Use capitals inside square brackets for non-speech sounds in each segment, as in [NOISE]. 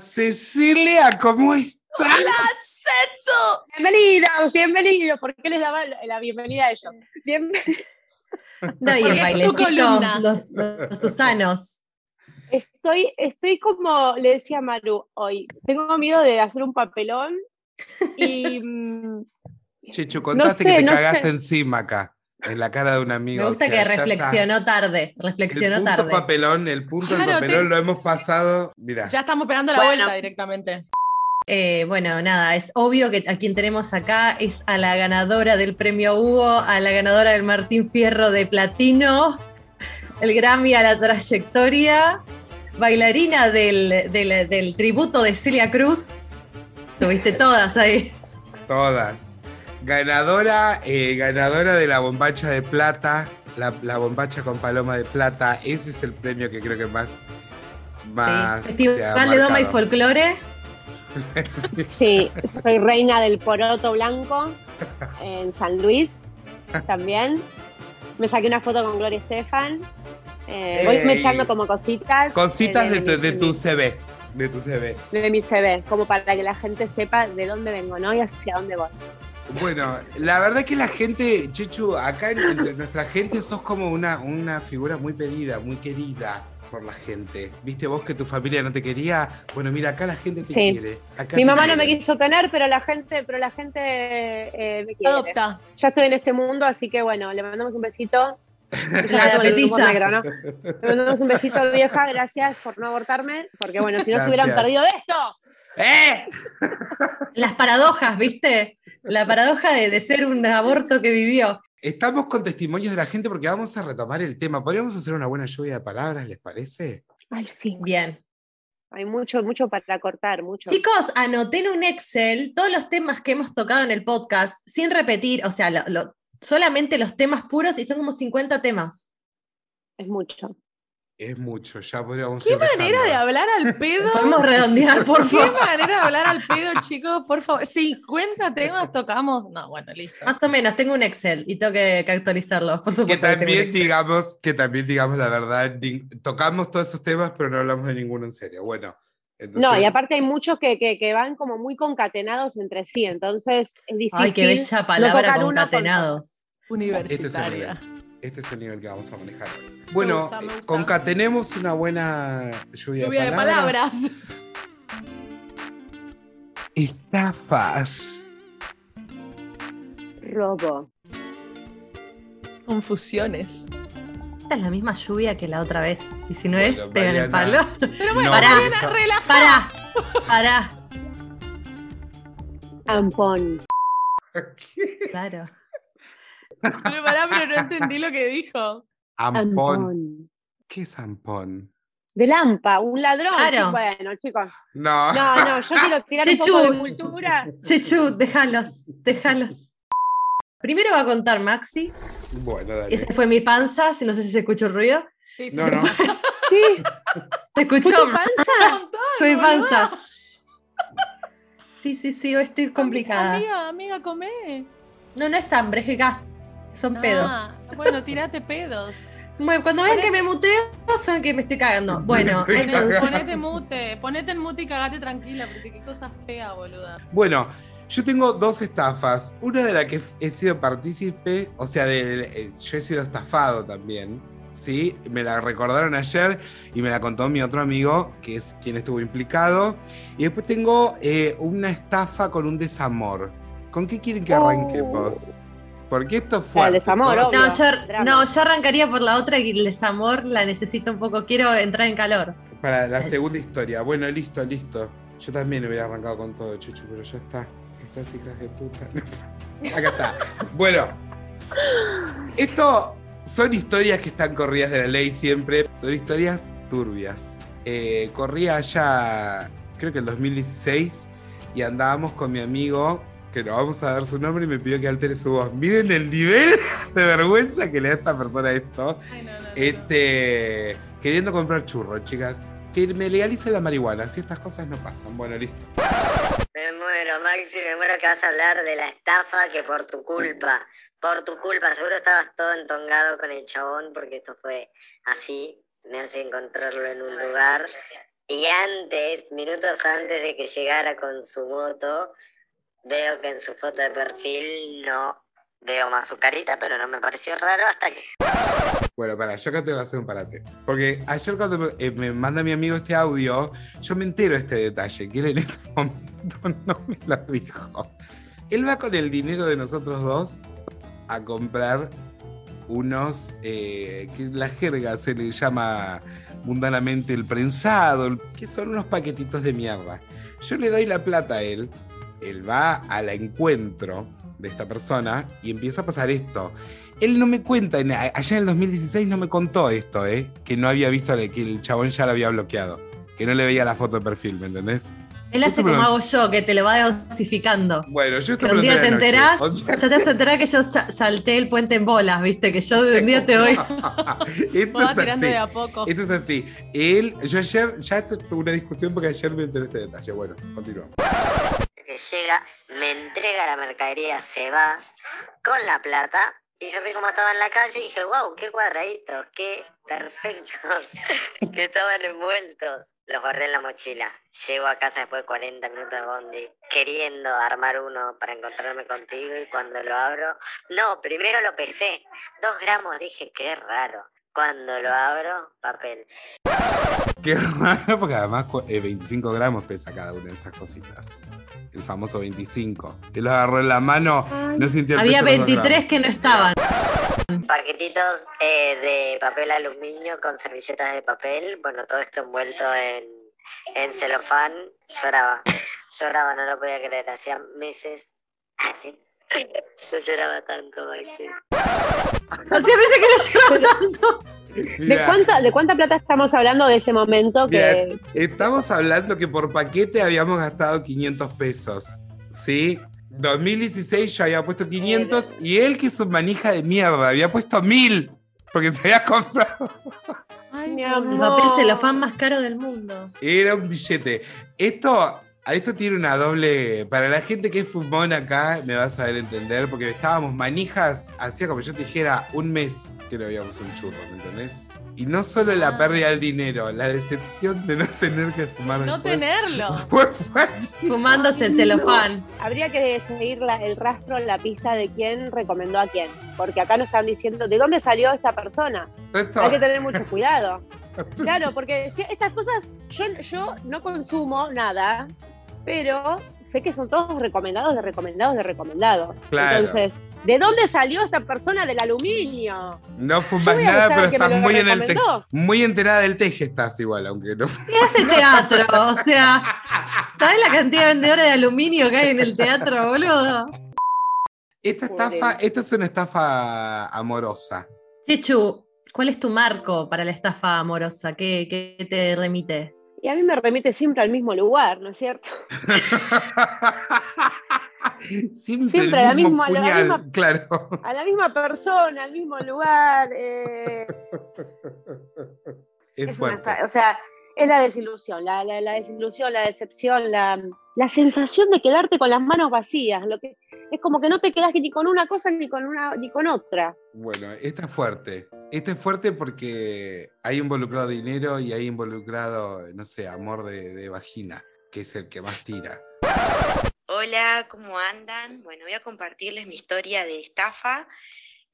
Cecilia, ¿cómo estás? ¡Hola, Setsu! Bienvenidos, bienvenidos. ¿Por qué les daba la bienvenida a ellos? Bienvenidos. No, y el bailecito, los, los Susanos. Estoy, estoy como le decía a Maru hoy, tengo miedo de hacer un papelón y mm, Chechu, contaste sé, que te no cagaste sé. encima acá, en la cara de un amigo. Me gusta o sea, que ya está. reflexionó tarde. Reflexionó El punto tarde. papelón, el punto del Claro, papelón te- lo hemos pasado. Mira, Ya estamos pegando la Bueno. vuelta directamente. Eh, bueno, nada, es obvio que a quien tenemos acá es a la ganadora del premio Hugo, a la ganadora del Martín Fierro de Platino, el Grammy a la trayectoria, bailarina del, del- del tributo de Celia Cruz. Tuviste todas ahí. todas. Ganadora, eh, ganadora de la bombacha de plata, la, la bombacha con paloma de plata. Ese es el premio que creo que más. más Sí. Festival de Doma y. Folclore. [LAUGHS] sí, soy reina del poroto blanco en San Luis también. Me saqué una foto con Gloria Estefan. Eh, voy me echando como cositas. Cositas eh, de, tu, mi- de tu CV. De tu CV. de mi CV, como para que la gente sepa de dónde vengo, ¿no? Y hacia dónde voy. Bueno, la verdad que la gente, Chechu, acá en- entre nuestra gente sos como una, una figura muy pedida, muy querida por la gente. ¿Viste vos que tu familia no te quería? Bueno, mira, acá la gente te Sí. quiere. Acá Mi te mamá no me quiso tener, pero la gente, pero la gente eh, me quiere. Adopta. Ya estoy en este mundo, así que bueno, le mandamos un besito. [LAUGHS] La petiza. negro, ¿no? Le mandamos un besito, vieja, gracias por no abortarme, porque bueno, si no se hubieran perdido de esto. ¡Eh! Las paradojas, ¿viste? La paradoja de, de ser un aborto que vivió. Estamos con testimonios de la gente porque vamos a retomar el tema. ¿Podríamos hacer una buena lluvia de palabras, les parece? Ay, sí, Bien. hay mucho, mucho para cortar, mucho. Chicos, anoté en un Excel todos los temas que hemos tocado en el podcast, sin repetir, o sea, lo- lo- solamente los temas puros y son como 50 temas. Es mucho. Es mucho, ya podríamos ¿Qué dejando. manera de hablar al [LAUGHS] pedo? Podemos redondear, por ¿Qué manera de hablar al pedo, chicos? Por favor. 50 temas [LAUGHS] tocamos. No, bueno, listo. Más o menos, tengo un Excel y tengo que, actualizarlo, por supuesto. que también digamos, que también digamos la verdad, tocamos todos esos temas, pero no hablamos de ninguno en serio. Bueno. No, y entonces- aparte hay muchos que, que, que van como muy concatenados entre sí, entonces es difícil. Ay, qué bella palabra, tocar uno con concatenados. Universitaria. Este Este es el nivel que vamos a manejar hoy. Bueno, gusta, me gusta. concatenemos una buena lluvia, Lluvia de palabras. Estafas. robo. Confusiones. Esta es la misma lluvia que la otra vez. Y si no Bueno, es, pegan el palo. [LAUGHS] Pero bueno, No, pará. Pará, pará. Ampón. [LAUGHS] Claro. Pero pará, pero no entendí lo que dijo. Ampón. ¿Qué es ampón? De Lampa, un ladrón. Claro. Bueno, chicos. No. No, no, yo quiero tirar un poco Chechu. de cultura. Chechu, déjalos, déjalos. Primero va a contar Maxi. Bueno, dale. Ese fue mi panza, si no sé si se escuchó el ruido. Sí, sí. No, no. Sí, ¿Se escuchó? ¿fue tu panza? Fue mi panza. [LAUGHS] Sí, sí, sí, hoy estoy complicada. Amiga, amiga, comé. No, no es hambre, es gas. Son pedos. Ah, bueno, tirate pedos. Bueno, cuando vean que me muteo, saben que me estoy cagando. Bueno, estoy Ponete, entonces, ponete mute, ponete en mute y cagate tranquila, porque qué cosa fea, boluda. Bueno, yo tengo dos estafas. Una de la que he sido partícipe, o sea, de, eh, yo he sido estafado también. ¿sí? Me la recordaron ayer y me la contó mi otro amigo, que es quien estuvo implicado. Y después tengo eh, una estafa con un desamor. ¿Con qué quieren que arranquemos? Porque esto fue. El desamor, no yo, drama. no, yo arrancaría por la otra y el desamor la necesito un poco. Quiero entrar en calor. Para la segunda historia. Bueno, listo, listo. Yo también hubiera arrancado con todo, Chuchu, pero ya está. Estas hijas de puta. [LAUGHS] Acá está. Bueno, esto son historias que están corridas de la ley siempre. Son historias turbias. Eh, corría allá, creo que el 2016, y andábamos con mi amigo, que no vamos a dar su nombre, y me pidió que altere su voz. Miren el nivel de vergüenza que le da a esta persona esto. Ay, no, no, no. Este, queriendo comprar churros, chicas. Que me legalice la marihuana, si estas cosas no pasan. Bueno, listo. Me muero, Maxi, me muero que vas a hablar de la estafa que por tu culpa, por tu culpa, seguro estabas todo entongado con el chabón porque esto fue así, me hace encontrarlo en un lugar. Y antes, minutos antes de que llegara con su moto, veo que en su foto de perfil no veo más su carita, pero no me pareció raro hasta que... Bueno, para, yo acá te voy a hacer un parate. Porque ayer cuando me, eh, me manda mi amigo este audio, yo me entero este detalle, que él en ese [LAUGHS] momento no me lo dijo. Él va con el dinero de nosotros dos a comprar unos, eh, que la jerga se le llama mundanamente el prensado, que son unos paquetitos de mierda. Yo le doy la plata a él, él va al encuentro de esta persona y empieza a pasar esto. Él no me cuenta, allá en el 2016 no me contó esto, ¿eh? que no había visto que el chabón ya lo había bloqueado, que no le veía la foto de perfil, ¿me entendés? Él hace lo- como hago yo, que te lo va dosificando. Bueno, yo esto Que me un día te enterás, O sea- ya te vas a enterar que yo sa- salté el puente en bolas, viste, que yo de un día te doy. [LAUGHS] esto es tirando así. de a poco. Esto es así. Él, yo ayer, ya esto tuve una discusión porque ayer me enteré este detalle. Bueno, continuamos. Llega, me entrega la mercadería, se va con la plata. Y yo así como estaba en la calle dije, wow, qué cuadraditos, qué perfectos, [LAUGHS] que estaban envueltos. Los guardé en la mochila. Llego a casa después de 40 minutos de bondi, queriendo armar uno para encontrarme contigo y cuando lo abro, no, primero lo pesé, dos gramos, dije, qué raro. Cuando lo abro, papel. Qué raro, porque además cu- eh, 25 gramos pesa cada una de esas cositas. El famoso 25. Él lo agarró en la mano, no sintió el Había peso de los dos 23 que no estaban. Paquetitos eh, de papel aluminio con servilletas de papel. Bueno, todo esto envuelto en, en celofán. Lloraba. Lloraba, no lo podía creer. Hacía meses. No lloraba tanto, Maxi. Hacía veces que no llevaba tanto. ¿De cuánta, ¿De cuánta plata estamos hablando de ese momento que Mirá, estamos hablando que por paquete habíamos gastado 500 pesos. ¿Sí? 2016 yo había puesto 500 y él, que es un manija de mierda, había puesto 1000 porque se había comprado. Ay, Mi amor. El papel celofán más caro del mundo. Era un billete. Esto, esto tiene una doble. Para la gente que es fumón acá, me va a saber entender, porque estábamos manijas, hacía como yo te dijera, un mes que no habíamos un churro, ¿me entendés? Y no solo la Ah. pérdida del dinero, la decepción de no tener que fumar No después. tenerlo. [LAUGHS] Fue fuerte. Fumándose el celofán. habría que seguir la- el rastro, la pista de quién recomendó a quién? Porque acá nos están diciendo de dónde salió esta persona. Esto- Hay que tener mucho cuidado. [LAUGHS] Claro, porque si- estas cosas, yo, yo no consumo nada, pero sé que son todos recomendados de recomendados de recomendados. Claro. Entonces, ¿de dónde salió esta persona del aluminio? no fumas nada, pero estás muy, en el muy enterada del teje, estás igual, aunque no. ¿Qué hace teatro? O sea, ¿sabes la cantidad de vendedores de aluminio que hay en el teatro, boludo? Esta estafa, esta es una estafa amorosa. Chechu, ¿cuál es tu marco para la estafa amorosa? ¿Qué, qué te remite? Y a mí me remite siempre al mismo lugar, ¿no es cierto? [LAUGHS] Siempre, [LAUGHS] Siempre el la mismo misma- la puñal, misma- claro. A la misma persona, al mismo lugar. eh, Es es una fuerte. fa- o sea, es la desilusión, la, la- la desilusión, la decepción, la, la sensación de quedarte con las manos vacías. Lo que, es como que no te quedas ni con una cosa ni con, una, ni con otra. Bueno, esta es fuerte. Esta es fuerte porque hay involucrado dinero y hay involucrado, no sé, amor de, de vagina, que es el que más tira. Hola, ¿cómo andan? Bueno, voy a compartirles mi historia de estafa.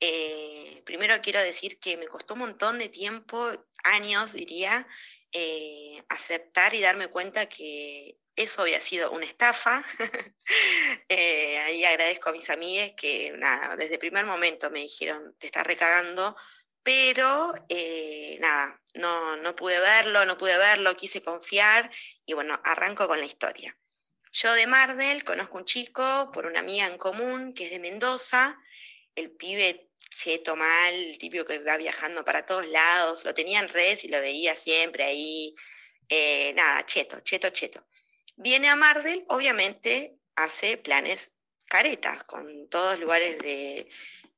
Eh, primero quiero decir que me costó un montón de tiempo, años diría, eh, aceptar y darme cuenta que eso había sido una estafa. [LAUGHS] Eh, ahí agradezco a mis amigas que nada, desde el primer momento me dijeron, te estás recagando, pero eh, nada, no, no pude verlo, no pude verlo, quise confiar y bueno, arranco con la historia. Yo de Mardel conozco un chico por una amiga en común que es de Mendoza, el pibe cheto mal, el típico que va viajando para todos lados, lo tenía en redes y lo veía siempre ahí, eh, nada, cheto, cheto, cheto. Viene a Mardel, obviamente hace planes caretas, con todos lugares de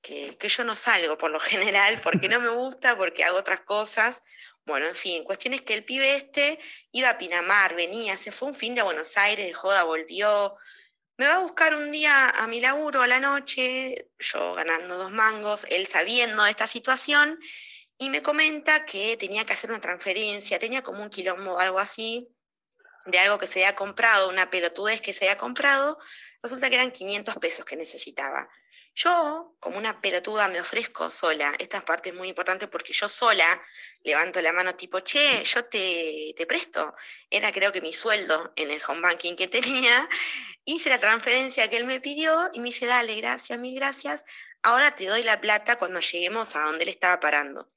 que yo no salgo por lo [LAUGHS] general, porque no me gusta, porque hago otras cosas. Bueno, en fin, cuestión es que el pibe este iba a Pinamar, venía, se fue un fin de Buenos Aires, de joda, volvió. Me va a buscar un día a mi laburo a la noche, yo ganando dos mangos, él sabiendo de esta situación, y me comenta que tenía que hacer una transferencia, tenía como un quilombo algo así, de algo que se había comprado, una pelotudez que se había comprado, resulta que eran 500 pesos que necesitaba. Yo, como una pelotuda, me ofrezco sola. Esta parte es muy importante porque yo sola levanto la mano tipo, che, yo te, te presto. Era creo que mi sueldo en el home banking que tenía. [LAUGHS] Hice la transferencia que él me pidió y me dice, dale, gracias, mil gracias. Ahora te doy la plata cuando lleguemos a donde él estaba parando.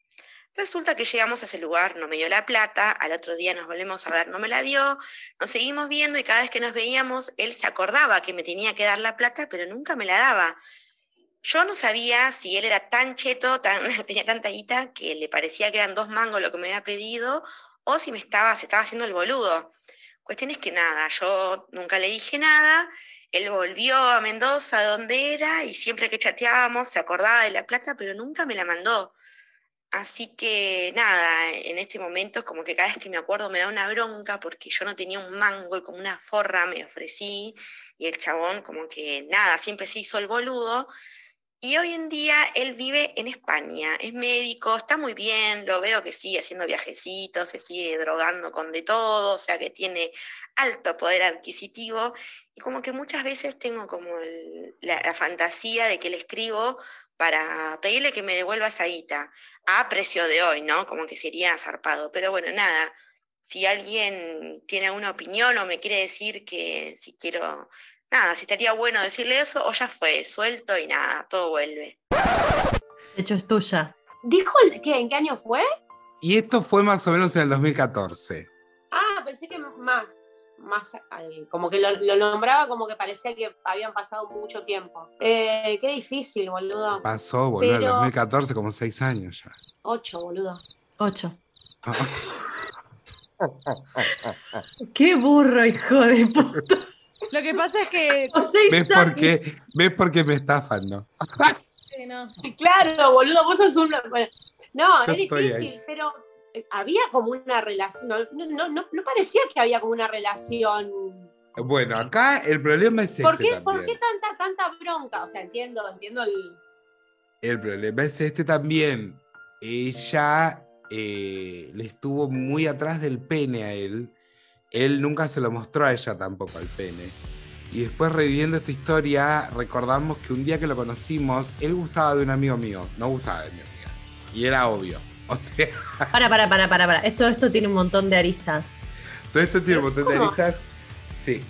Resulta que llegamos a ese lugar, no me dio la plata, al otro día nos volvemos a ver, no me la dio, nos seguimos viendo y cada vez que nos veíamos, él se acordaba que me tenía que dar la plata, pero nunca me la daba. Yo no sabía si él era tan cheto, tan, [LAUGHS] tenía tanta guita, que le parecía que eran dos mangos lo que me había pedido, o si me estaba, se estaba haciendo el boludo. Cuestión es que nada, yo nunca le dije nada, él volvió a Mendoza, donde era, y siempre que chateábamos se acordaba de la plata, pero nunca me la mandó. Así que nada, en este momento como que cada vez que me acuerdo me da una bronca porque yo no tenía un mango y como una forra me ofrecí y el chabón como que nada, siempre se hizo el boludo. Y hoy en día él vive en España, es médico, está muy bien, lo veo que sigue haciendo viajecitos, se sigue drogando con de todo, o sea que tiene alto poder adquisitivo y como que muchas veces tengo como la, fantasía de que le escribo para pedirle que me devuelva esa guita a precio de hoy, ¿no? Como que sería zarpado. Pero bueno, nada, si alguien tiene alguna opinión o me quiere decir que si quiero, nada, si estaría bueno decirle eso, o ya fue, suelto y nada, todo vuelve. De hecho, es tuya. ¿Dijo que en qué año fue? Y esto fue más o menos en el 2014. Ah, pensé que más más como que lo, nombraba como que parecía que habían pasado mucho tiempo. Eh, qué difícil, boludo. Pasó, boludo, en 2014, como seis años ya. Ocho, boludo. Ocho. Ah. qué burro, hijo de puta. Lo que pasa es que. [LAUGHS] ¿Ves por, qué, ¿Ves por qué me estafan, no? Sí, no. Claro, boludo, vos sos un. No, es difícil, pero había como una relación, no, no, no, parecía que había como una relación. Bueno, acá el problema es este. ¿Por qué, ¿por qué tanta, tanta bronca? O sea, entiendo, entiendo el. El problema es este también. Ella eh, le estuvo muy atrás del pene a él. Él nunca se lo mostró a ella tampoco al pene. Y después reviviendo esta historia, recordamos que un día que lo conocimos, él gustaba de un amigo mío, no gustaba de mi amiga. Y era obvio. [LAUGHS] O sea. Para, para, para, para, para. Esto, esto tiene un montón de aristas. Todo esto tiene un montón de aristas. Sí.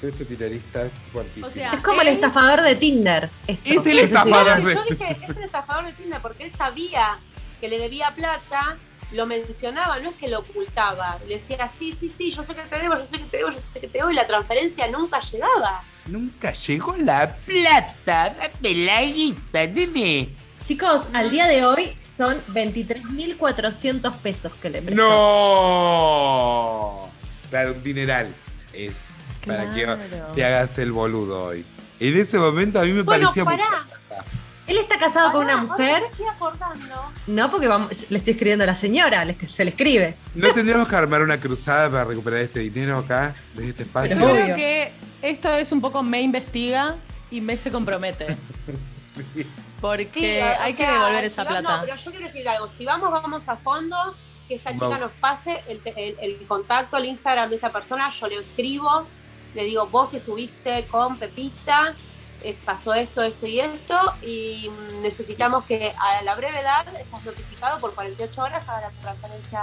Todo esto tiene aristas fuertísimas. es como el estafador de Tinder. Es el estafador de Yo dije, es el estafador de Tinder porque él sabía que le debía plata, lo mencionaba, no es que lo ocultaba. Le decía, sí, sí, sí, yo sé que te debo, yo sé que te debo, yo sé que te debo, y la transferencia nunca llegaba. Nunca llegó la plata, dame la guita, nene. Chicos, al día de hoy son 23.400 pesos que le prestó. ¡No! Claro, un dineral es para que te hagas el boludo hoy. En ese momento a mí me parecía mucho. Él está casado con una mujer. Estoy acordando. No, porque le estoy escribiendo a la señora, se le escribe. ¿No tendríamos que armar una cruzada para recuperar este dinero acá, desde este espacio? Yo creo que esto es un poco me investiga y me se compromete. sí. Porque hay que devolver esa plata. No, pero yo quiero decir algo. Si vamos, vamos a fondo, que esta chica nos pase el, contacto, el Instagram de esta persona, yo le escribo, le digo, vos estuviste con Pepita, pasó esto, esto y esto, y necesitamos que a la brevedad estás notificado por 48 horas a la transferencia.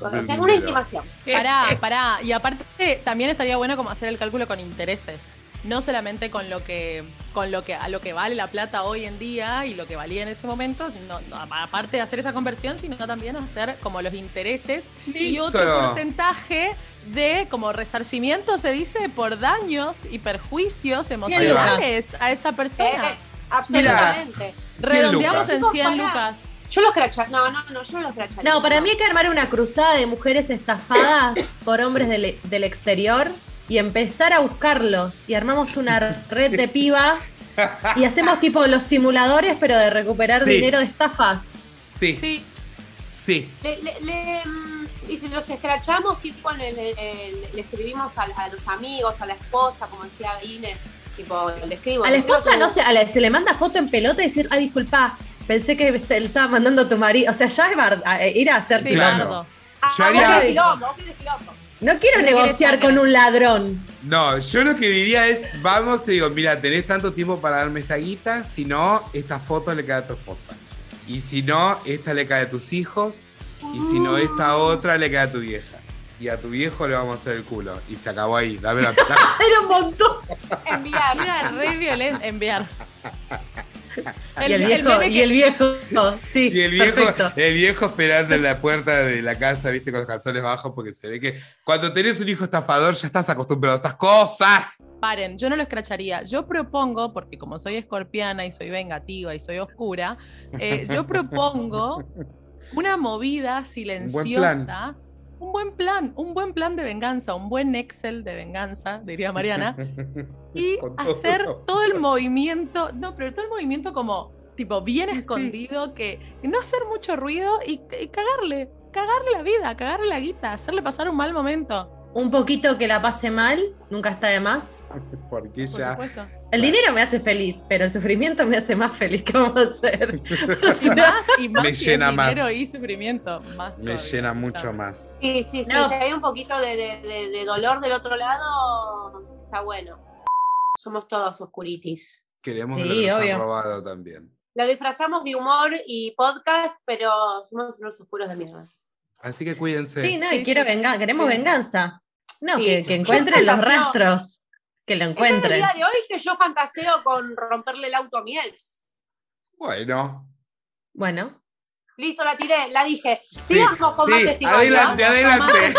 O sea, una intimación. Pará, pará. Y aparte, también estaría bueno como hacer el cálculo con intereses no solamente con lo que con lo que a lo que vale la plata hoy en día y lo que valía en ese momento, sino, aparte de hacer esa conversión, sino también hacer como los intereses y otro porcentaje de como resarcimiento se dice por daños y perjuicios emocionales a esa persona. Eh, absolutamente. Redondeamos en 100 lucas. Yo los cracharía. No, no, no, yo no los cracharía. No, para mí hay que armar una cruzada de mujeres estafadas por hombres del, del exterior y empezar a buscarlos y armamos una red de pibas y hacemos tipo los simuladores, pero de recuperar dinero de estafas. Sí. Sí. Sí. Mm, y si los escrachamos, tipo, le, escribimos a, los amigos, a la esposa, como decía Ine, tipo, le escribo. A la esposa, no sé, a se le manda foto en pelota y decir, ah, disculpa, Pensé que este, le estaba mandando a tu marido. O sea, ya es bar- a- ir a hacer Sí, Claro. Ah, Yo vos haría- No quiero negociar con un ladrón. No, yo lo que diría es, vamos y digo, mira, tenés tanto tiempo para darme esta guita, si no, esta foto le cae a tu esposa. Y si no, esta le cae a tus hijos. Y si no, esta otra le cae a tu vieja. Y a tu viejo le vamos a hacer el culo. Y se acabó ahí. Dame la. [LAUGHS] Era un montón. Enviar. Era re violento enviar. [LAUGHS] y el viejo, y el viejo, [LAUGHS] sí, Y el viejo, perfecto. el viejo esperando en la puerta de la casa, viste, con los calzones bajos, porque se ve que cuando tenés un hijo estafador ya estás acostumbrado a estas cosas. Paren, yo no lo escracharía. Yo propongo, porque como soy escorpiana y soy vengativa y soy oscura, eh, yo [LAUGHS] propongo una movida silenciosa. Un buen plan, un buen plan de venganza, un buen Excel de venganza, diría Mariana, [LAUGHS] y todo. hacer todo el movimiento, no, pero todo el movimiento como tipo bien escondido, que que no hacer mucho ruido y, y cagarle, cagarle la vida, cagarle la guita, hacerle pasar un mal momento, Un poquito que la pase mal, nunca está de más. Porque por ya. supuesto. El dinero me hace feliz, pero el sufrimiento me hace más feliz. ¿Qué vamos a hacer? Y más, y más Me llena más. dinero y sufrimiento, más Me todavía, llena mucho escuchame. más. Sí, sí, sí. No. Si hay un poquito de, de- de- de dolor del otro lado, está bueno. Somos todos oscuritis. Queremos Sí, lo que nos han robado también. Lo disfrazamos de humor y podcast, pero somos unos oscuros de mierda. Así que cuídense. Sí, no, y quiero venganza, queremos Sí. venganza. No, Sí. que, que encuentren los rastros. Que lo Es el encuentren. día de hoy que yo fantaseo con romperle el auto a mi ex. Bueno. Bueno, Listo, la tiré, la dije. Sí, Sigamos con más [LAUGHS] sí, testimonios. adelante, adelante.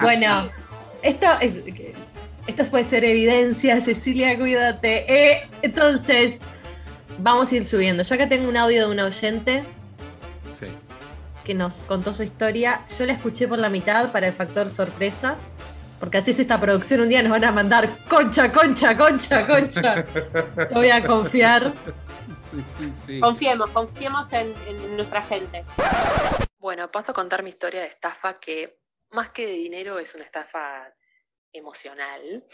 Bueno. esto es. Esto puede ser evidencia, Cecilia, cuídate. Eh, entonces, vamos a ir subiendo. Yo acá tengo un audio de un oyente. Que nos contó su historia. Yo la escuché por la mitad para el factor sorpresa. Porque así es esta producción. Un día nos van a mandar concha, concha, concha, concha. [LAUGHS] Te voy a confiar. Sí, sí, sí. Confiemos, confiemos en, en nuestra gente. Bueno, paso a contar mi historia de estafa que más que de dinero es una estafa emocional.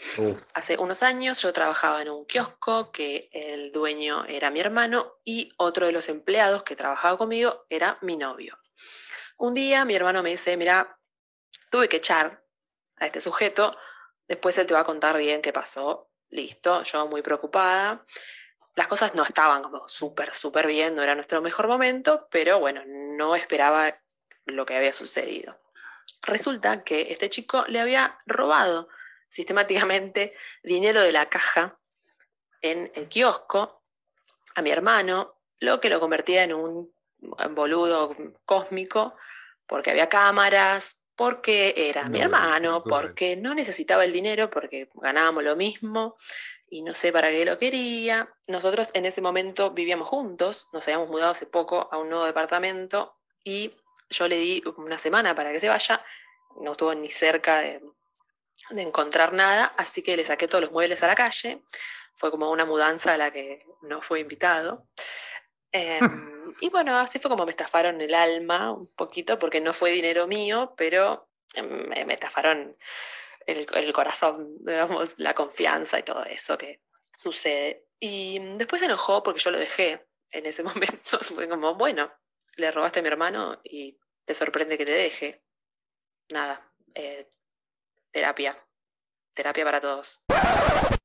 Hace unos años yo trabajaba en un kiosco que el dueño era mi hermano y otro de los empleados que trabajaba conmigo era mi novio. Un día mi hermano me dice, mira, tuve que echar a este sujeto, después él te va a contar bien qué pasó. Listo, yo muy preocupada. Las cosas no estaban como súper, súper bien, no era nuestro mejor momento, pero bueno, no esperaba lo que había sucedido. Resulta que este chico le había robado sistemáticamente dinero de la caja en el kiosco a mi hermano, lo que lo convertía en un boludo cósmico, porque había cámaras, porque era mi No, hermano, porque no necesitaba el dinero, porque ganábamos lo mismo y no sé para qué lo quería. Nosotros en ese momento vivíamos juntos, nos habíamos mudado hace poco a un nuevo departamento y yo le di una semana para que se vaya, no estuvo ni cerca de, de encontrar nada, así que le saqué todos los muebles a la calle. Fue como una mudanza a la que no fue invitado. Em, y bueno, así fue como me estafaron el alma un poquito, porque no fue dinero mío, pero em, me, me estafaron el, el corazón, [LAUGHS] digamos, la confianza y todo eso que sucede. Y después se enojó porque yo lo dejé en ese [LAUGHS] momento. Fue como, bueno, le robaste a mi hermano y te sorprende que te deje. Nada, eh, terapia. Terapia para todos.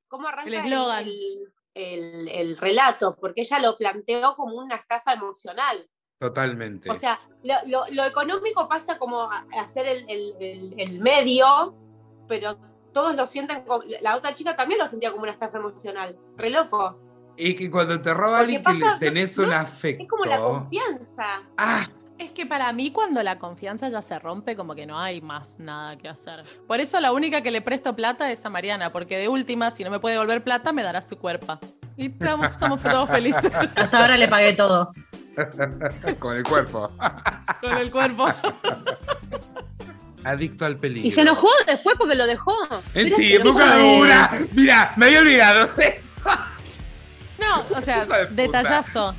¿Cómo arranca El el, eslogan. el- el- el relato? Porque ella lo planteó como una estafa emocional. Totalmente. O sea, lo, lo- lo económico pasa como ser el, el- el- el medio, pero todos lo sienten como. La otra chica también lo sentía como una estafa emocional. Re loco. y que cuando te roba alguien pasa- tenés no un afecto. Es como la confianza. Ah, Es que para mí cuando la confianza ya se rompe, como que no hay más nada que hacer. Por eso la única que le presto plata es a Mariana, porque de última, si no me puede devolver plata, me dará su cuerpo. Y estamos, estamos todos felices [LAUGHS] Hasta ahora le pagué todo. [LAUGHS] con el cuerpo. con el cuerpo. [LAUGHS] Adicto al peligro. Y se enojó después porque lo dejó. En Pero sí, en boca una. Mira, me había olvidado de eso. No, o sea, detallazo.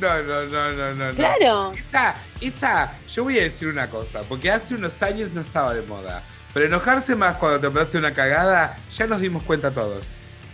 No, no, no, no, no. Claro. Esa, esa, yo voy a decir una cosa, porque hace unos años no estaba de moda. Pero enojarse más cuando te mandaste una cagada, ya nos dimos cuenta todos.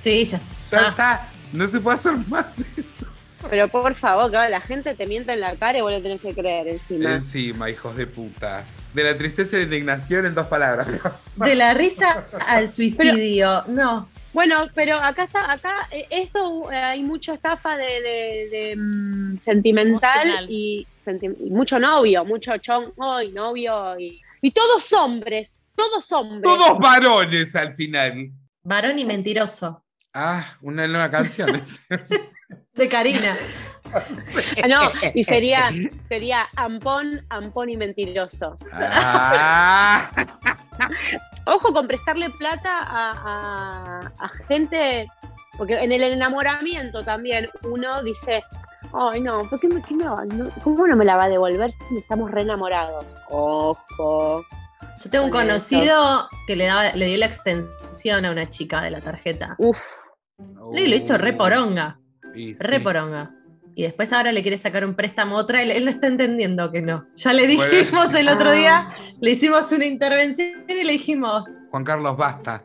Sí, ya Ya está. está No se puede hacer más eso. Pero por favor, claro, la gente te miente en la cara y vos le tenés que creer encima. Encima, hijos de puta. De la tristeza y la indignación en dos palabras. De la risa al suicidio. no. Bueno, pero acá está, acá eh, esto eh, hay mucha estafa de, de- de, mm, sentimental Emocional. y, senti- y mucho novio, mucho chongo y novio y, y todos hombres, todos hombres. Todos varones al final. Varón y mentiroso. Ah, una nueva canción. [LAUGHS] [LAUGHS] De Karina. [LAUGHS] Ah, no, y sería, sería ampón, ampón y mentiroso. ah, Ojo con prestarle plata a, a- a gente, porque en el enamoramiento también uno dice, ay no, ¿por qué me, qué me va- no- ¿cómo no me la va a devolver si estamos re enamorados? Ojo. Yo tengo un Con conocido que le, daba, le dio la extensión a una chica de la tarjeta. Uf, Y lo hizo re poronga. Y Re sí. poronga. Y después ahora le quiere sacar un préstamo a otra. Él, él no está entendiendo que no. Ya le Bueno. dijimos el otro día, le hicimos una intervención y le dijimos, Juan Carlos, basta.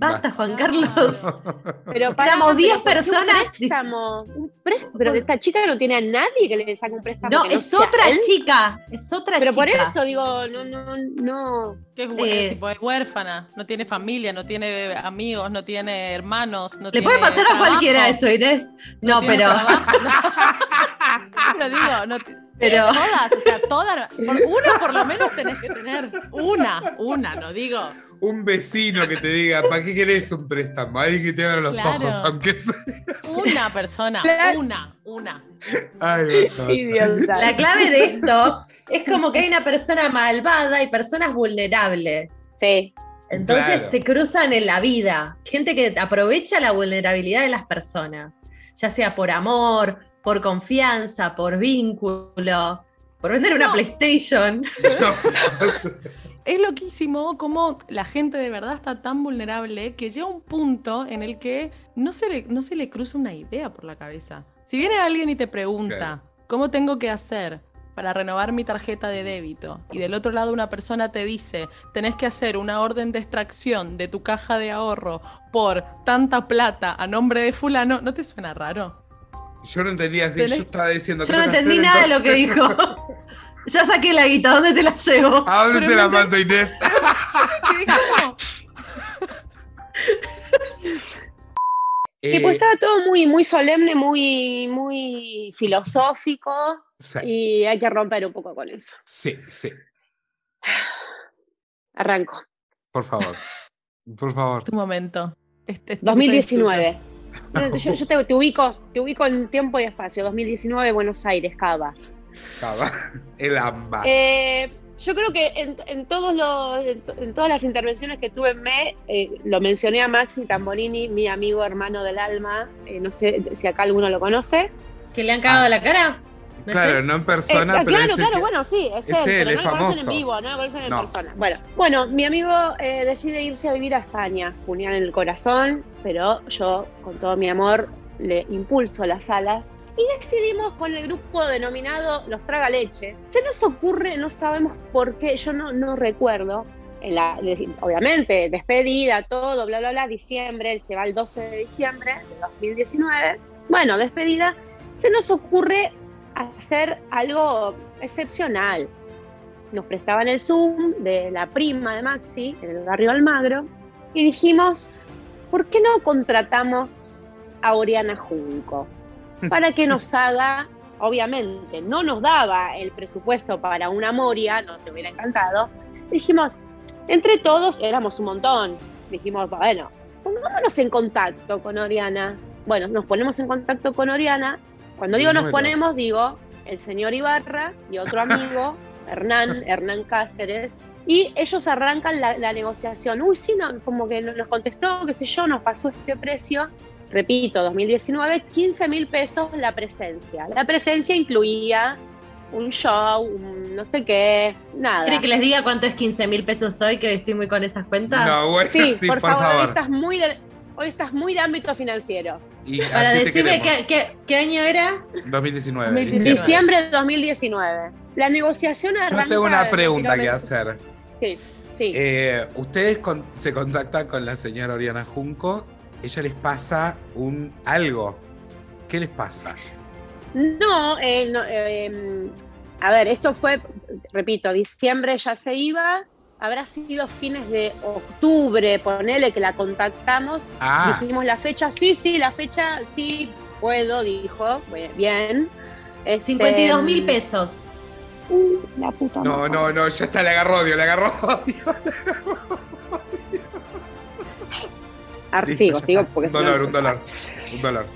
Basta Juan Carlos. [LAUGHS] pero para Éramos 10 personas, Un préstamo, un préstamo, pero esta chica no tiene a nadie que le saque un préstamo. No, es otra él. chica. Es otra Pero chica. por eso digo, no, no, no. Que es, Eh. tipo, es huérfana, no tiene familia, no tiene amigos, no tiene hermanos. No Le tiene puede pasar a cualquiera eso, Inés. No, pero. trabajo. [LAUGHS] pero digo, no Pero- todas, o sea, todas. por- una por lo menos tenés que tener. Una, una, no digo. Un vecino que te diga, ¿para qué querés un préstamo? Alguien que te abra los Claro. ojos, aunque sea. Una persona, una, una. Ay. La clave de esto es como que hay una persona malvada y personas vulnerables. Sí. Entonces Claro. se cruzan en la vida. Gente que aprovecha la vulnerabilidad de las personas, ya sea por amor, por confianza, por vínculo, por vender una No. [LAUGHS] Es loquísimo cómo la gente de verdad está tan vulnerable que llega un punto en el que no se le, no se le cruza una idea por la cabeza. Si viene alguien y te pregunta. ¿cómo tengo que hacer para renovar mi tarjeta de débito? Y del otro lado una persona te dice, tenés que hacer una orden de extracción de tu caja de ahorro por tanta plata a nombre de fulano, ¿no te suena raro? Yo no entendía, Tenés- yo estaba diciendo Yo no ¿qué tengo entendí nada de lo que dijo. [LAUGHS] Ya saqué la guita, ¿dónde te la llevo? ¿A dónde Pero te la mando, Inés? ¿Qué dijo? Sí, Eh, pues estaba todo muy, muy solemne, muy, muy filosófico sí, y hay que romper un poco con eso. sí, sí, Arranco. por favor. Por favor. Tu momento. Este- este 2019. [LAUGHS] Yo, yo te, te ubico, te ubico en tiempo y espacio. 2019, Buenos Aires, Cava. [LAUGHS] El amba. Eh, yo creo que en, en todos los, en, to- en todas las intervenciones que tuve en ME, eh, lo mencioné a Maxi Tamborini, mi amigo hermano del alma. eh, no sé si acá alguno lo conoce. ¿Que le han cagado la cara? ¿No es claro, no en persona, ah, pero claro, es claro, que- bueno, sí, es, es él, él, pero es no lo conocen famoso. en vivo, no lo conocen en No. persona. Bueno, bueno, mi amigo eh, decide irse a vivir a España, puñal en el corazón, pero yo, con todo mi amor, le impulso las alas y decidimos con el grupo denominado Los Tragaleches. Se nos ocurre, no sabemos por qué, yo no, no recuerdo. Obviamente, despedida, todo, bla, bla, bla, diciembre, él se va el 12 de diciembre de 2019. Bueno, despedida, se nos ocurre hacer algo excepcional. Nos prestaban el Zoom de la prima de Maxi en el barrio Almagro y dijimos, ¿por qué no contratamos a Oriana Junco? Para que nos haga, obviamente, no nos daba el presupuesto para una Moria, nos hubiera encantado. Dijimos, entre todos éramos un montón. Dijimos, bueno, pongámonos en contacto con Oriana. Bueno, nos ponemos en contacto con Oriana. Cuando digo nos ponemos, digo el señor Ibarra y otro [LAUGHS] amigo, Hernán, Hernán Cáceres, y ellos arrancan la, la negociación. Uy, sí, no, como que nos contestó, qué sé yo, nos pasó este precio. Repito, 2019, 15 mil pesos la presencia. La presencia incluía un show, un no sé qué, nada. ¿Quiere que les diga cuánto es 15 mil pesos hoy? Que estoy muy con esas cuentas. No, bueno, Sí, sí, por, favor, Hoy, estás muy de, hoy estás muy de ámbito financiero. Y Para decirme qué, qué- qué año era. 2019. 2019. diciembre. Diciembre de 2019. La negociación arranca... Yo tengo una pregunta que hacer. Sí, sí. Eh, ¿Ustedes con- se contactan con la señora Oriana Junco ella les pasa un algo. ¿Qué les pasa? No, eh, no, eh, a ver, esto fue, repito, diciembre ya se iba, habrá sido fines de octubre, ponele que la contactamos, Ah. dijimos la fecha, sí, sí, la fecha, sí, puedo, dijo, bien. Este, 52 mil pesos. uh, la puta No, madre. no, no, ya está, le agarró odio, le agarró [LAUGHS] odio. Ah, Listo, sigo, porque Un no- dolor, un dolor, un dolor.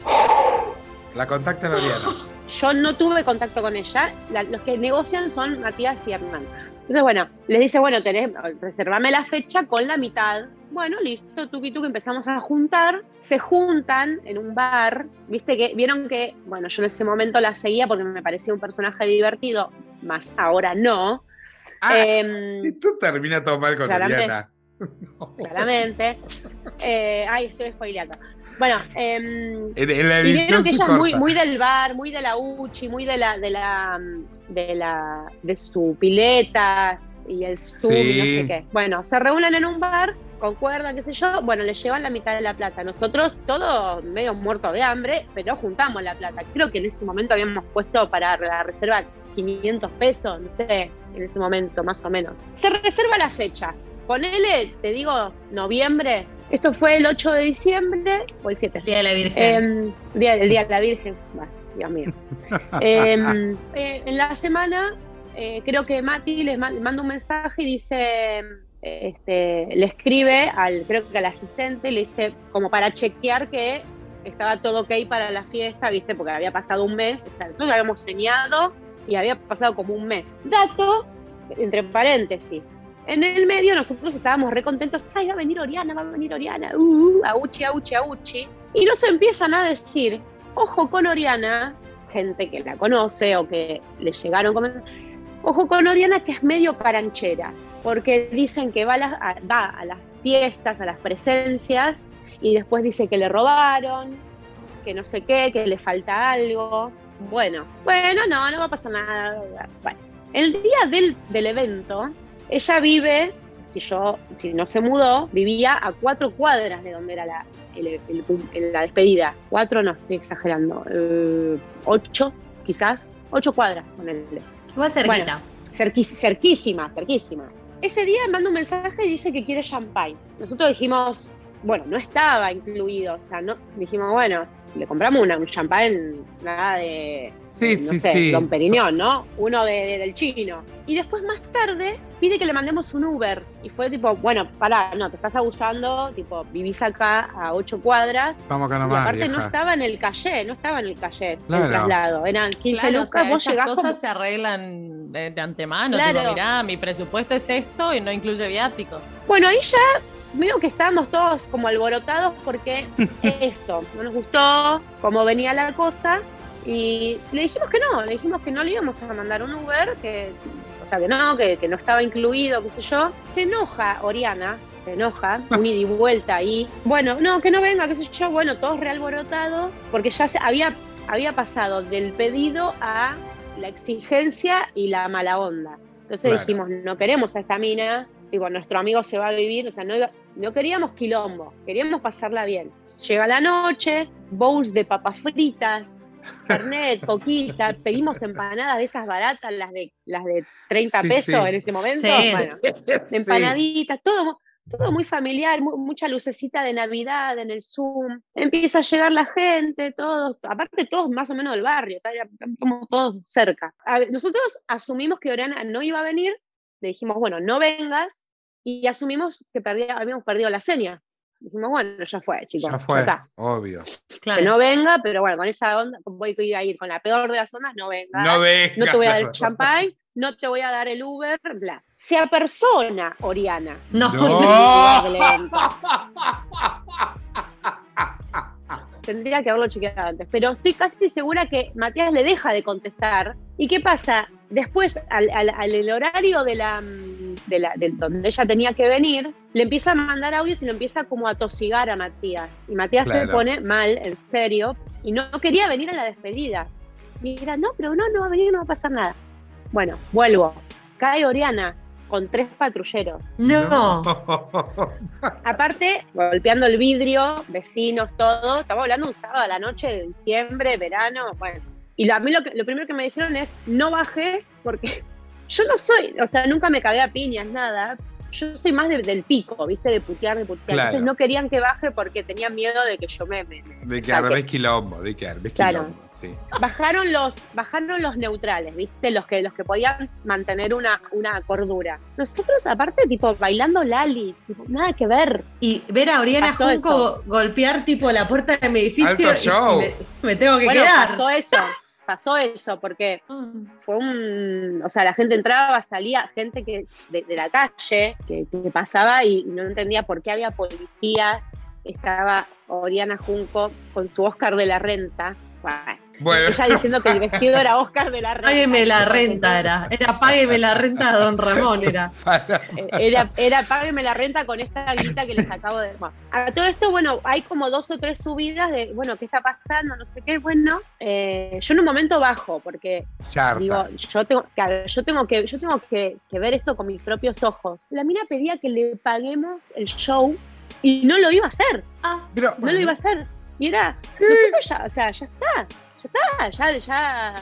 La contacta Oriana. [LAUGHS] Yo no tuve contacto con ella. La- los que negocian son Matías y Hernán. Entonces, bueno, les dice, bueno, tenés, reservame la fecha con la mitad. Bueno, listo, tuki tuki, empezamos a juntar. Se juntan en un bar. Viste que, vieron que, bueno, yo en ese momento la seguía porque me parecía un personaje divertido, más ahora no. Ah, Em, esto termina todo mal con claramente. [LAUGHS] Claramente. Eh, ay, estoy spoileando. Bueno, em, En, en la Y vieron que ella es muy, muy del bar, muy de la Uchi, muy de la, de la, de la, de su pileta y el Zoom y no sé qué. Bueno, se reúnen en un bar, concuerdan, qué sé yo, bueno, le llevan la mitad de la plata. Nosotros, todos medio muertos de hambre, pero juntamos la plata. Creo que en ese momento habíamos puesto para la reserva 500 pesos, no sé, en ese momento más o menos. Se reserva la fecha. Ponele, te digo, noviembre. Esto fue el 8 de diciembre o el 7. Día de la Virgen. Em, día, el Día de la Virgen, Bah, Dios mío. [LAUGHS] Em, eh, en la semana, eh, creo que Mati les ma- manda un mensaje y dice, este, le escribe al, creo que al asistente, le dice, como para chequear que estaba todo ok para la fiesta, ¿viste? Porque había pasado un mes, o sea, nosotros habíamos señado y había pasado como un mes. Dato, entre paréntesis. En el medio nosotros estábamos re contentos, ay, va a venir Oriana, va a venir Oriana, uh, uh, auchi, auchi, auchi. Y nos empiezan a decir, ojo con Oriana, gente que la conoce o que le llegaron comentarios, ojo con Oriana que es medio caranchera, porque dicen que va a, las- va a las fiestas, a las presencias, y después dice que le robaron, que no sé qué, que le falta algo. Bueno, bueno, no, no va a pasar nada. El día del, del evento, ella vive, si yo, si no se mudó, vivía a cuatro cuadras de donde era la, el- el- el- la despedida. Cuatro, no, estoy exagerando. eh, ocho, quizás. Ocho cuadras, ponele. Igual cerquita. Cerquí- cerquísima, cerquísima. Ese día manda un mensaje y dice que quiere champagne. Nosotros dijimos, bueno, no estaba incluido, o sea, no, dijimos, bueno, le compramos una, un champagne, nada de, Sí, no sí, sé, sí. Don Periñón, ¿no? Uno de, de- del chino. Y después más tarde pide que le mandemos un Uber. Y fue tipo, bueno, pará, no, te estás abusando, tipo, vivís acá a ocho cuadras. Vamos acá y nomás, aparte no estaba en el calle, no estaba en el calle Claro. el traslado. Eran 15 Claro, o lucas, sea, vos esas llegás cosas como... se arreglan de, de antemano. Claro. Tipo, mirá, mi presupuesto es esto y no incluye viático. Bueno, ahí ya veo que estábamos todos como alborotados porque [LAUGHS] esto no nos gustó, cómo venía la cosa, y le dijimos que no, le dijimos que no le íbamos a mandar un Uber, que, o sea, que no, que, que no estaba incluido, qué sé yo. Se enoja Oriana, se enoja, un ida y vuelta ahí. Bueno, no, que no venga, qué sé yo, bueno, todos realborotados, porque ya se había, había pasado del pedido a la exigencia y la mala onda. Entonces Claro. dijimos, no queremos a esta mina, digo, nuestro amigo se va a vivir, o sea, no, no queríamos quilombo, queríamos pasarla bien. Llega la noche, bowls de papas fritas, Fernet, [LAUGHS] coquita, pedimos empanadas de esas baratas, las de, las de 30 Sí, pesos sí. en ese momento. Sí. Bueno, Sí. empanaditas, todo, todo muy familiar, mu- mucha lucecita de Navidad en el Zoom. Empieza a llegar la gente, todos, aparte todos más o menos del barrio, estamos todos cerca. A ver, nosotros asumimos que Oriana no iba a venir, le dijimos, bueno, no vengas, y asumimos que perdía- habíamos perdido la seña. Dijimos, bueno, ya fue, chicos. Ya fue, obvio. Claro. Que no venga, pero bueno, con esa onda, voy a ir con la peor de las ondas, no venga. No venga. No te voy a dar el [LAUGHS] champagne, no te voy a dar el Uber, bla. Se apersona Oriana. No, No. [LAUGHS] Tendría que haberlo chequeado antes, pero estoy casi segura que Matías le deja de contestar. ¿Y qué pasa? Después, al, al- horario de la, mm, de la de donde ella tenía que venir, le empieza a mandar audios y lo empieza como a tosigar a Matías. Y Matías se pone mal, en serio, y no quería venir a la despedida. Y era, no, pero no, no va a venir, no va a pasar nada. Bueno, vuelvo. Cae Oriana con tres patrulleros. No. [LAUGHS] Aparte, golpeando el vidrio, vecinos, todo. Estamos hablando un sábado a la noche de diciembre, verano, bueno. Y lo- a mí lo, que- lo primero que me dijeron es, no bajes porque [LAUGHS] yo no soy, o sea, nunca me cagué a piñas, nada. Yo soy más de- del pico, ¿viste? De putear, de putear. Claro. Entonces no querían que baje porque tenían miedo de que yo me... me- De que armes quilombo, de que armes Claro. quilombo, sí. Bajaron los, bajaron los neutrales, ¿viste? Los que, los que podían mantener una, una cordura. Nosotros, aparte, tipo, bailando Lali, tipo, nada que ver. Y ver a Oriana Pasó Junco eso. golpear tipo la puerta de mi edificio Alto y show. me, me tengo que bueno, quedar. pasó eso, pasó eso, porque fue un, o sea, la gente entraba, salía, gente que de, de la calle, que, que pasaba y no entendía por qué había policías, estaba Oriana Junco con su Oscar de la renta, Bueno, Bueno, ella diciendo que el vestido era Oscar de la renta. Págueme la renta, era. Era págueme la renta a don Ramón, era. [LAUGHS] Era, era págueme la renta con esta guita que les acabo de. Bueno, a todo esto, bueno, hay como dos o tres subidas de, bueno, ¿qué está pasando? No sé qué. Bueno, eh, yo en un momento bajo, porque Charta. digo, yo tengo, claro, yo tengo, que, yo tengo que, que ver esto con mis propios ojos. La mina pedía que le paguemos el show y no lo iba a hacer, Pero, no lo iba a hacer. Y era, nosotros ya, o sea, ya está, ya está, ya, ya.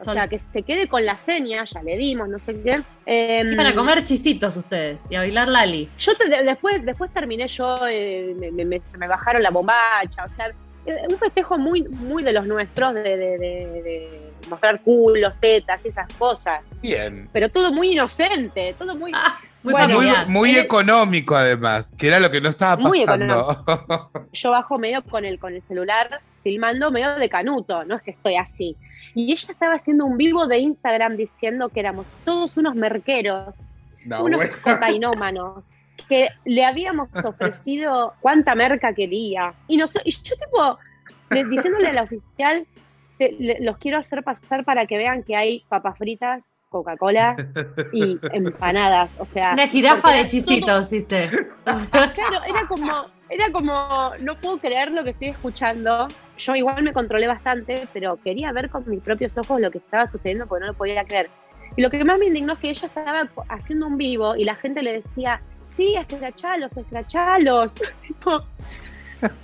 O Sol- sea, que se quede con la seña, ya le dimos, no sé qué. Em, Iban a comer chisitos ustedes y a bailar Lali. yo te- de- después, después terminé yo, eh, me, me- me- se me bajaron la bombacha, o sea, eh, un festejo muy, muy de los nuestros, de, de- de- de mostrar culos, tetas y esas cosas, bien. pero todo muy inocente, todo muy... Ah, muy Bueno, Muy, muy el- económico, además, que era lo que no estaba Muy pasando. [LAUGHS] Yo bajo medio con el, con el celular filmando medio de canuto, no es que estoy así. Y ella estaba haciendo un vivo de Instagram diciendo que éramos todos unos merqueros No, unos bueno. cocainómanos que le habíamos ofrecido cuánta merca quería. Y, nos, y yo tipo, le- diciéndole a la oficial, te- le- los quiero hacer pasar para que vean que hay papas fritas, Coca-Cola y [LAUGHS] empanadas. O sea, Una jirafa de chisitos, hice. todo- [LAUGHS] claro, era como, era como, no puedo creer lo que estoy escuchando. Yo igual me controlé bastante, pero quería ver con mis propios ojos lo que estaba sucediendo porque no lo podía creer. Y lo que más me indignó es que ella estaba haciendo un vivo y la gente le decía, sí, escrachalos, escrachalos. [LAUGHS] tipo,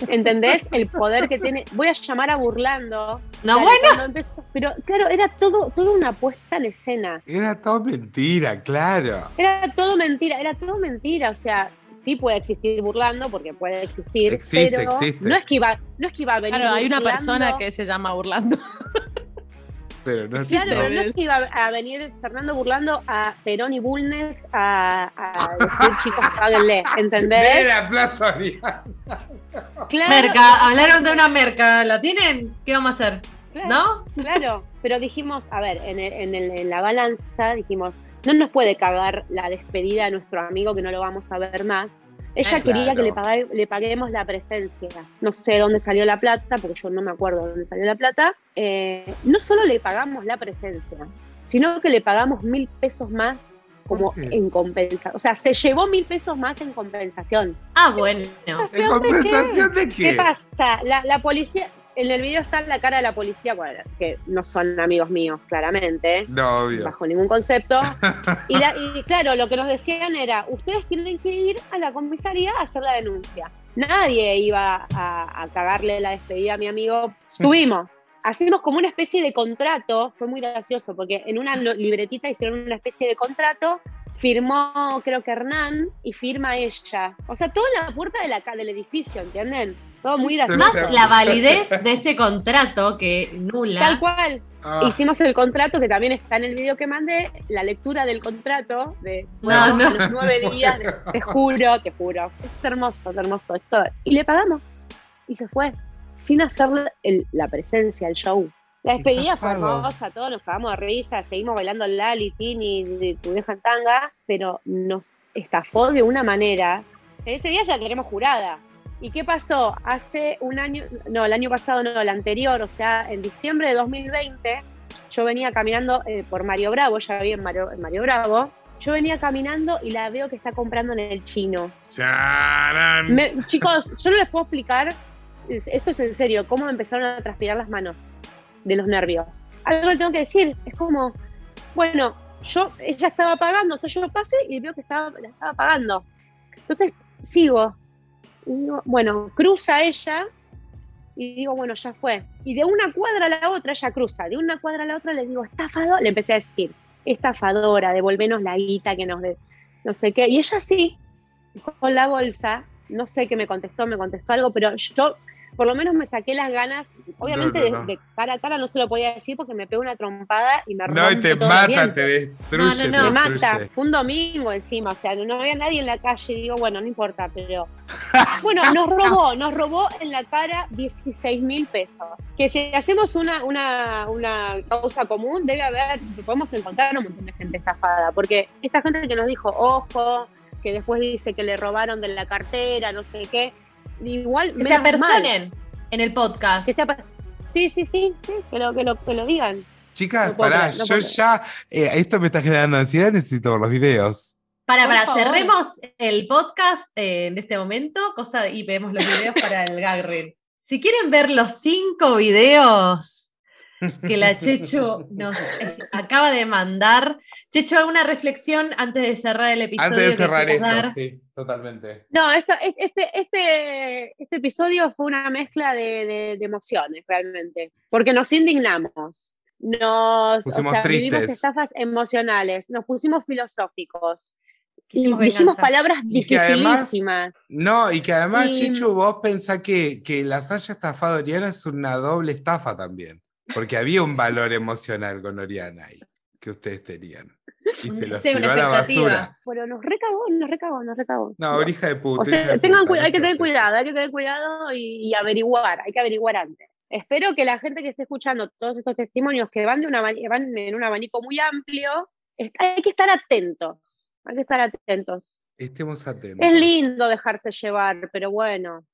¿entendés? El poder que tiene. Voy a llamar a Burlando. No, Claro, bueno. empezó- pero claro, era todo, toda una puesta en escena. Era todo mentira, claro. Era todo mentira, era todo mentira. O sea, sí puede existir burlando, porque puede existir, Existe, pero existe. no es que iba, no es que iba a venir. Claro, hay una burlando. persona que se llama Burlando. Pero no Claro, no. no es que iba a venir Fernando burlando a Perón y Bulnes a, a decir chicos, páguenle, De ¿entendés? la plata. Claro, Merca, hablaron de una merca. ¿La tienen? ¿Qué vamos a hacer? claro, ¿No? Claro, pero dijimos, a ver, en, el- en el- en la balanza dijimos, no nos puede cagar la despedida de nuestro amigo que no lo vamos a ver más. Ella quería claro. que le, pague- le paguemos la presencia. No sé dónde salió la plata, porque yo no me acuerdo dónde salió la plata. Eh, no solo le pagamos la presencia, sino que le pagamos mil pesos más como en compensación. O sea, se llevó mil pesos más en compensación. Ah, bueno. ¿En compensación de qué? ¿Qué pasa? La, la policía, en el video está la cara de la policía, que no son amigos míos, claramente, No, obvio. bajo ningún concepto. [LAUGHS] Y, la- y claro, lo que nos decían era, ustedes tienen que ir a la comisaría a hacer la denuncia. Nadie iba a, a cagarle la despedida a mi amigo. Estuvimos. Hacimos como una especie de contrato, fue muy gracioso, porque en una libretita hicieron una especie de contrato, firmó creo que Hernán y firma ella. O sea, todo en la puerta de la, del edificio, ¿entienden? Todo muy gracioso. Más la validez de ese contrato que nula. Tal cual. Ah, Hicimos el contrato, que también está en el video que mandé, la lectura del contrato de No, bueno, no. los nueve [LAUGHS] días, de- te juro, te juro. Es hermoso, es hermoso esto. Y le pagamos. Y se fue. Sin hacerle el- la presencia, el show. La despedida fue hermosa, todos nos cagamos de risa, seguimos bailando Lali, Tini, tu vieja en tanga, pero nos estafó de una manera. que Ese día ya la tenemos jurada. ¿Y qué pasó? Hace un año, no, el año pasado, no, el anterior, o sea, en diciembre de 2020, yo venía caminando eh, por Mario Bravo, ya vi en Mario, en Mario Bravo, yo venía caminando y la veo que está comprando en el chino. Me- chicos, yo no les puedo explicar, es- esto es en serio, cómo me empezaron a transpirar las manos de los nervios. Algo que tengo que decir, es como, bueno, yo, ella estaba pagando, o sea, yo pasé y veo que estaba, la estaba pagando. Entonces sigo. Bueno, cruza ella y digo, bueno, ya fue. Y de una cuadra a la otra ella cruza, de una cuadra a la otra le digo, estafadora, le empecé a decir, estafadora, devolvenos la guita que nos de, no sé qué. Y ella sí, con la bolsa, no sé qué me contestó, me contestó algo, pero yo por lo menos me saqué las ganas. Obviamente No, no, no. De, de cara a cara no se lo podía decir porque me pegó una trompada y me No, y te todo mata, te destruye. No, no, no. Me mata. Fue un domingo encima, o sea, no había nadie en la calle. Digo, bueno, no importa, pero. [LAUGHS] Bueno, nos robó, nos robó en la cara 16 mil pesos. Que si hacemos una, una, una causa común, debe haber, podemos encontrar un montón de gente estafada. Porque esta gente que nos dijo, ojo, que después dice que le robaron de la cartera, no sé qué. Igual, Que se mal. apersonen en el podcast. Que se Sí, sí, sí, sí, que lo, que lo, que lo digan. Chicas, No pará, creer, no yo puedo ya, eh, esto me está generando ansiedad, necesito ver los videos. Para, Por para, favor. cerremos el podcast eh, en este momento cosa, y vemos los videos [LAUGHS] para el gag reel. Si quieren ver los cinco videos que la Chechu nos eh, acaba de mandar, Chechu, ¿alguna reflexión antes de cerrar el episodio? Antes de cerrar esto, sí, totalmente. No, esto, este, este, este episodio fue una mezcla de, de- de emociones, realmente. Porque nos indignamos. Nos Pusimos o sea, vivimos estafas emocionales, nos pusimos filosóficos. Y dijimos venganza. palabras Y que además- dificilísimas. No, y que además, Y- Chichu, vos pensás que, que las haya estafado Oriana es una doble estafa también. Porque había un valor emocional con Oriana ahí, que ustedes tenían. Y se los Sí, una tiró a la expectativa. basura. Pero nos recagó, nos recagó, nos recagó. No, hija de puta. O sea, hija de tengan puta, cuidado, no hay que tener cuidado, hay que tener cuidado y, y averiguar, hay que averiguar antes. Espero que la gente que esté escuchando todos estos testimonios que van, de una, van en un abanico muy amplio, hay que estar atentos, hay que estar atentos. Estemos atentos. Es lindo dejarse llevar, pero bueno,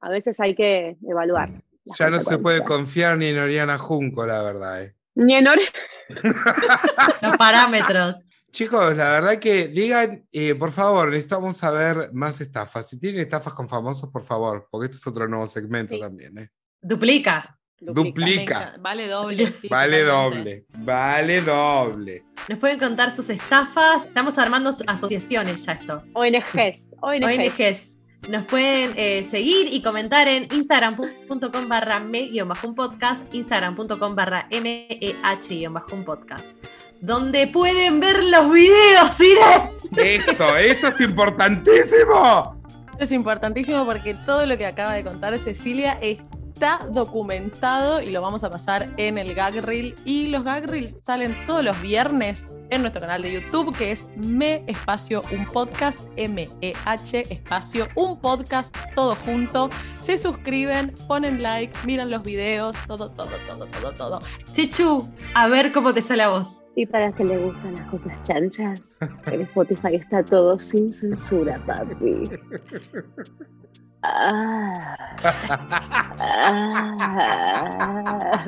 a veces hay que evaluar. Ya no se puede confiar ni en Oriana Junco, la verdad. eh. Ni en hora- [LAUGHS] Los parámetros. Chicos, la verdad que digan, eh, por favor, necesitamos saber más estafas. Si tienen estafas con famosos, por favor, porque esto es otro nuevo segmento Sí. también. eh. Duplica. Duplica. Vale doble, sí. [LAUGHS] Vale doble, vale doble. Nos pueden contar sus estafas. Estamos armando asociaciones ya esto. ONGs, ONGs. ONGs. Nos pueden eh, seguir y comentar en instagram.com barra me-un podcast, instagram.com barra meh-un podcast, donde pueden ver los videos, Inés. Esto, esto es importantísimo. Es importantísimo porque todo lo que acaba de contar Cecilia está documentado y lo vamos a pasar en el gag reel. Y los gag reels salen todos los viernes en nuestro canal de YouTube, que es Me Espacio Un Podcast, M-E-H Espacio Un Podcast, todo junto. Se suscriben, ponen like, miran los videos, todo, todo, todo, todo, todo. Chechu, a ver cómo te sale a vos. Y para que le gustan las cosas chanchas, en Spotify está todo sin censura, papi. [LAUGHS] Ah, ah.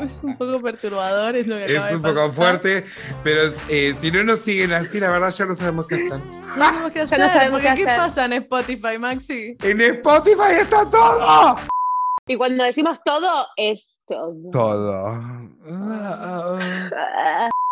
Es un poco perturbador, es lo que Es un poco fuerte, pero eh, si no nos siguen así, la verdad ya no sabemos qué hacer. No sabemos qué hacer, no sabemos porque qué ¿qué hacer. pasa en Spotify, Maxi? En Spotify está todo. Y cuando decimos todo, es todo. Todo. Ah. [LAUGHS]